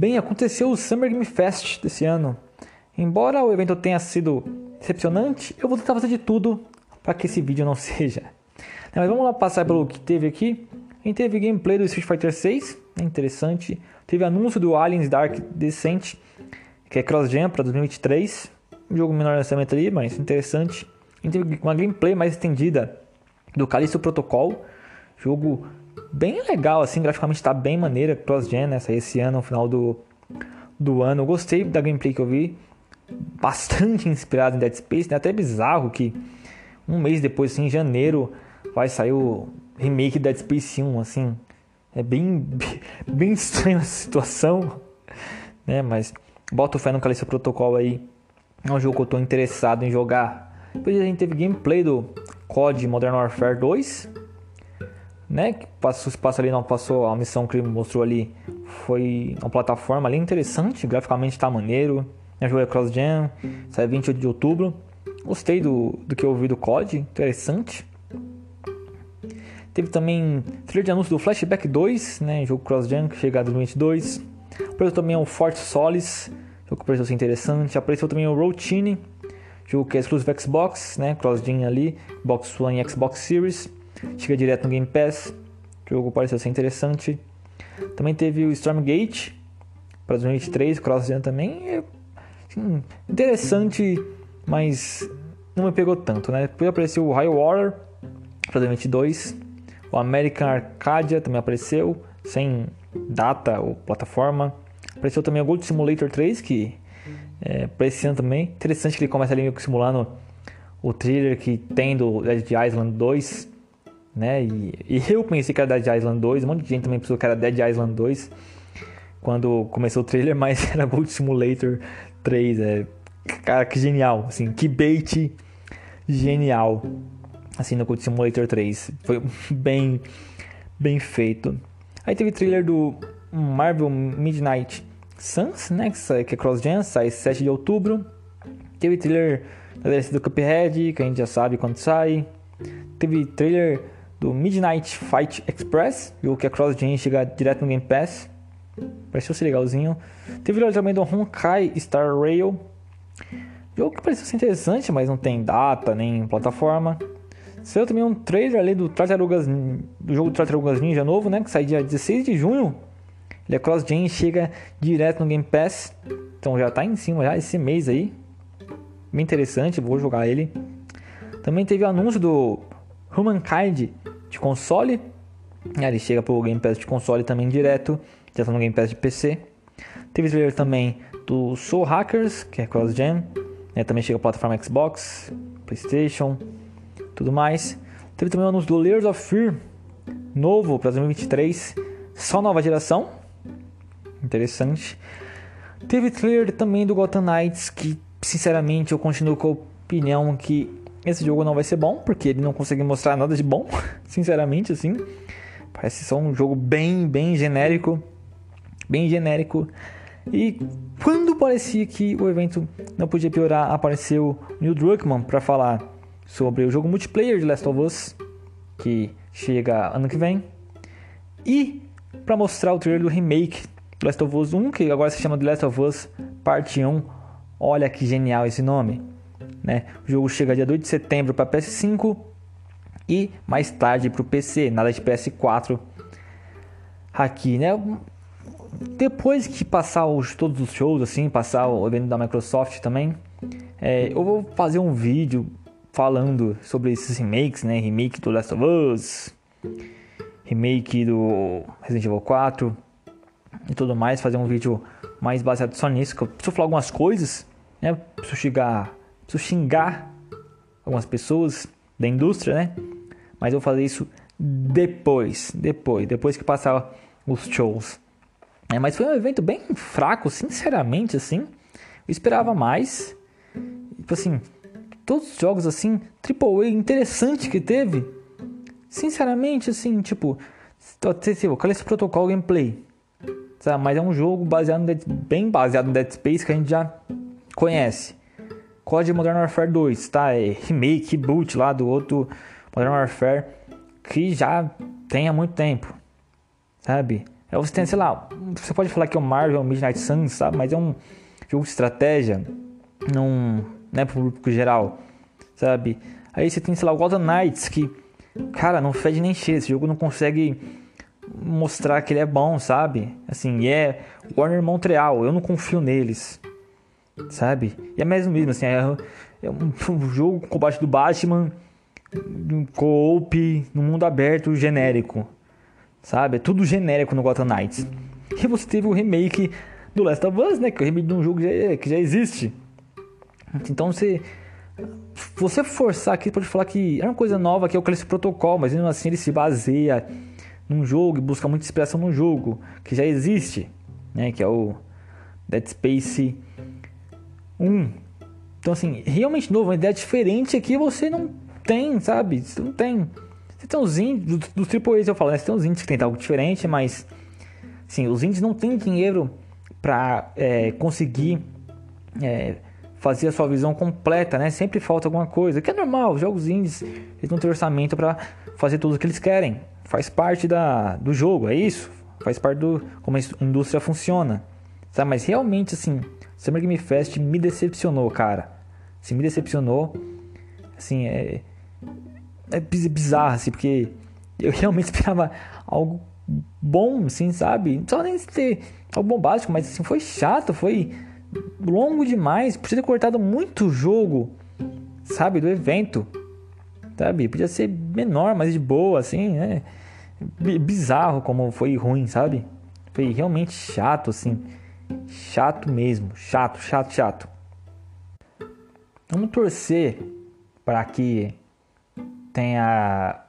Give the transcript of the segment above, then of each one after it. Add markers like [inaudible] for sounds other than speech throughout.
Bem, aconteceu o Summer Game Fest desse ano. Embora o evento tenha sido decepcionante, eu vou tentar fazer de tudo para que esse vídeo não [laughs] seja. Mas vamos lá passar pelo que teve aqui. A gente teve gameplay do Street Fighter 6, é interessante. Teve anúncio do Aliens Dark Descent, que é cross-gen para 2023. Um jogo menor lançamento ali, mas interessante. A gente teve uma gameplay mais estendida do Callisto Protocol, jogo bem legal, assim, graficamente está bem maneira, cross-gen, né? Saiu esse ano, no final do, do ano. Eu gostei da gameplay que eu vi, bastante [laughs] inspirado em Dead Space, né? Até bizarro que um mês depois, assim, em janeiro, vai sair o remake de Dead Space 1, assim. É bem, [laughs] bem estranha a situação, [laughs] né? Mas bota o fé no Callisto Protocol aí. É um jogo que eu tô interessado em jogar. Depois a gente teve gameplay do COD Modern Warfare 2, né? Que passou, passa ali, não passou a missão que ele mostrou ali. Foi uma plataforma ali interessante, graficamente tá maneiro. O jogo é cross-gen, sai 28 de outubro. Gostei do, do que eu ouvi do COD, interessante. Teve também trailer de anúncio do Flashback 2, né, jogo cross-gen que chega em 2022. Apareceu também o Fort Solis, jogo que pareceu ser interessante. Apareceu também o Routine, jogo que é exclusivo Xbox, né, cross-gen ali, Xbox One e Xbox Series. Chega direto no Game Pass, o jogo pareceu ser interessante. Também teve o Stormgate para 2023, cross-gen também. É, assim, interessante, mas não me pegou tanto, né? Depois apareceu o High Water para 2022. O American Arcadia também apareceu, sem data ou plataforma. Apareceu também o Gold Simulator 3, que é, para esse ano também. Interessante que ele começa ali simulando o trailer que tem do Dead Island 2. Né? E, e, eu pensei que era Dead Island 2, um monte de gente também pensou que era Dead Island 2 quando começou o trailer, [laughs] mas era Gold Simulator 3. É, cara, que genial, assim, que bait genial assim no Code Simulator 3. Foi [laughs] bem bem feito. Aí teve trailer do Marvel Midnight Suns, né, que é cross-gen, sai 7 de outubro. Teve trailer da DLC do Cuphead, que a gente já sabe quando sai. Teve trailer do Midnight Fight Express, jogo que é cross-gen chega direto no Game Pass. Pareceu ser legalzinho. Teve trailer também do Honkai Star Rail. Jogo que pareceu ser interessante, mas não tem data nem plataforma. Saiu também um trailer ali do Tartarugas, do jogo Tartarugas Ninja novo, né? Que sai dia 16 de junho. Ele é cross-gen chega direto no Game Pass. Então já tá em cima já esse mês aí. Bem interessante, vou jogar ele. Também teve o anúncio do Humankind de console. Ele chega pro Game Pass de console também direto. Já tá no Game Pass de PC. Teve trailer também do Soul Hackers, que é cross-gen. Né? Também chega pra plataforma Xbox, Playstation, tudo mais. Teve também o anúncio do Layers of Fear, novo para 2023, só nova geração. Interessante. Teve trailer também do Gotham Knights, que sinceramente eu continuo com a opinião que esse jogo não vai ser bom, porque ele não consegue mostrar nada de bom, [laughs] sinceramente assim. Parece só um jogo bem, bem genérico, bem genérico. E quando parecia que o evento não podia piorar, apareceu Neil Druckmann para falar sobre o jogo multiplayer de Last of Us, que chega ano que vem, e para mostrar o trailer do remake do Last of Us 1, que agora se chama The Last of Us Parte 1. Olha que genial esse nome. Né? O jogo chega dia 2 de setembro para PS5 e mais tarde para o PC, nada de PS4 aqui, né? Depois que passar os, todos os shows, assim, passar o evento da Microsoft também, é, eu vou fazer um vídeo falando sobre esses remakes, né? Remake do Last of Us, remake do Resident Evil 4 e tudo mais. Fazer um vídeo mais baseado só nisso. Que eu preciso falar algumas coisas, né? Preciso xingar, preciso xingar algumas pessoas da indústria, né? Mas eu vou fazer isso depois, depois, depois que passar os shows. É, mas foi um evento bem fraco, sinceramente, assim. Eu esperava mais. Tipo assim, todos os jogos assim, AAA interessante que teve, sinceramente, assim, tipo, qual é esse protocolo gameplay? Mas é um jogo baseado Dead, bem baseado no Dead Space que a gente já conhece. Code Modern Warfare 2, tá? É remake, boot lá do outro Modern Warfare que já tem há muito tempo, sabe? É, você tem, sei lá, você pode falar que é o Marvel Midnight Suns, sabe? Mas é um jogo de estratégia, não, não é pro público geral, sabe? Aí você tem, sei lá, o Golden Knights, que, cara, não fede nem cheio. Esse jogo não consegue mostrar que ele é bom, sabe? Assim, é Warner Montreal, eu não confio neles, sabe? E é mesmo mesmo, assim, é, é um, [laughs] um, jogo com combate do Batman, um co-op, no mundo aberto, genérico, sabe? É tudo genérico no Gotham Knights. E você teve o remake do Last of Us, né? Que é o remake de um jogo que já, que já existe. Então você você forçar aqui pode falar que é uma coisa nova que é o Callisto Protocol, mas mesmo assim ele se baseia num jogo e busca muita inspiração num jogo que já existe, né, que é o Dead Space 1. Então assim, realmente novo, uma ideia diferente aqui você não tem, sabe? Você não tem. Você tem os indies, dos, dos AAAs eu falo, né? Você tem os indies que tem algo diferente, mas sim, os indies não têm dinheiro para é, conseguir é, fazer a sua visão completa, né? Sempre falta alguma coisa, que é normal, os jogos indies eles não têm orçamento para fazer tudo o que eles querem. Faz parte da, do jogo, é isso. Faz parte do como a indústria funciona. Sabe? Mas realmente, assim, Summer Game Fest me decepcionou, cara. Assim, me decepcionou. Assim, é, é bizarro, assim, porque eu [laughs] realmente esperava algo bom, assim, sabe? Não precisava nem ter algo bom básico, mas assim, foi chato, foi longo demais. Podia ter cortado muito jogo, sabe, do evento. Sabe? Podia ser menor, mas de boa, assim, né? Bizarro como foi ruim, sabe? Foi realmente chato, assim. Chato mesmo. Chato, chato, chato. Vamos torcer para que tenha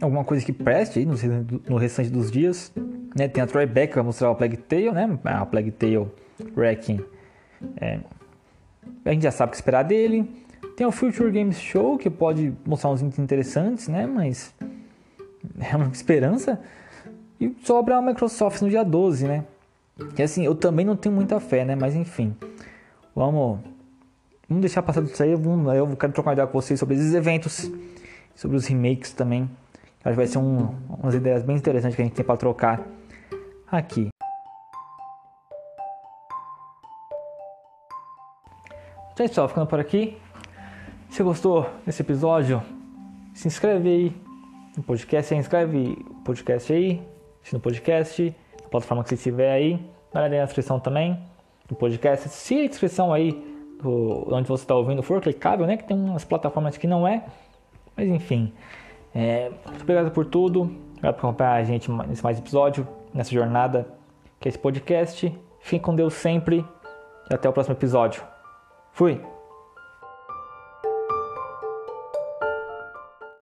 alguma coisa que preste aí no, restante dos dias. Né? Tem a Troy Beck que vai mostrar o Plague Tale, né? A Plague Tale Wrecking. É, a gente já sabe o que esperar dele. Tem o Future Games Show, que pode mostrar uns interessantes, né? Mas é uma [laughs] esperança. E sobra a Microsoft no dia 12, né? E assim, eu também não tenho muita fé, né? Mas enfim, vamos, vamos deixar passar disso aí. Vamos, eu quero trocar uma ideia com vocês sobre esses eventos, sobre os remakes também. Acho que vai ser um, umas ideias bem interessantes que a gente tem para trocar aqui. Já estou ficando por aqui. Se gostou desse episódio, se inscreve aí no podcast, se inscreve no podcast aí, no podcast, plataforma que você estiver aí, na descrição também do podcast. Se a descrição aí do, onde você está ouvindo for clicável, né? Que tem umas plataformas que não é, mas enfim. É, muito obrigado por tudo, obrigado por acompanhar a gente nesse mais episódio, nessa jornada que é esse podcast. Fique com Deus sempre e até o próximo episódio. Fui!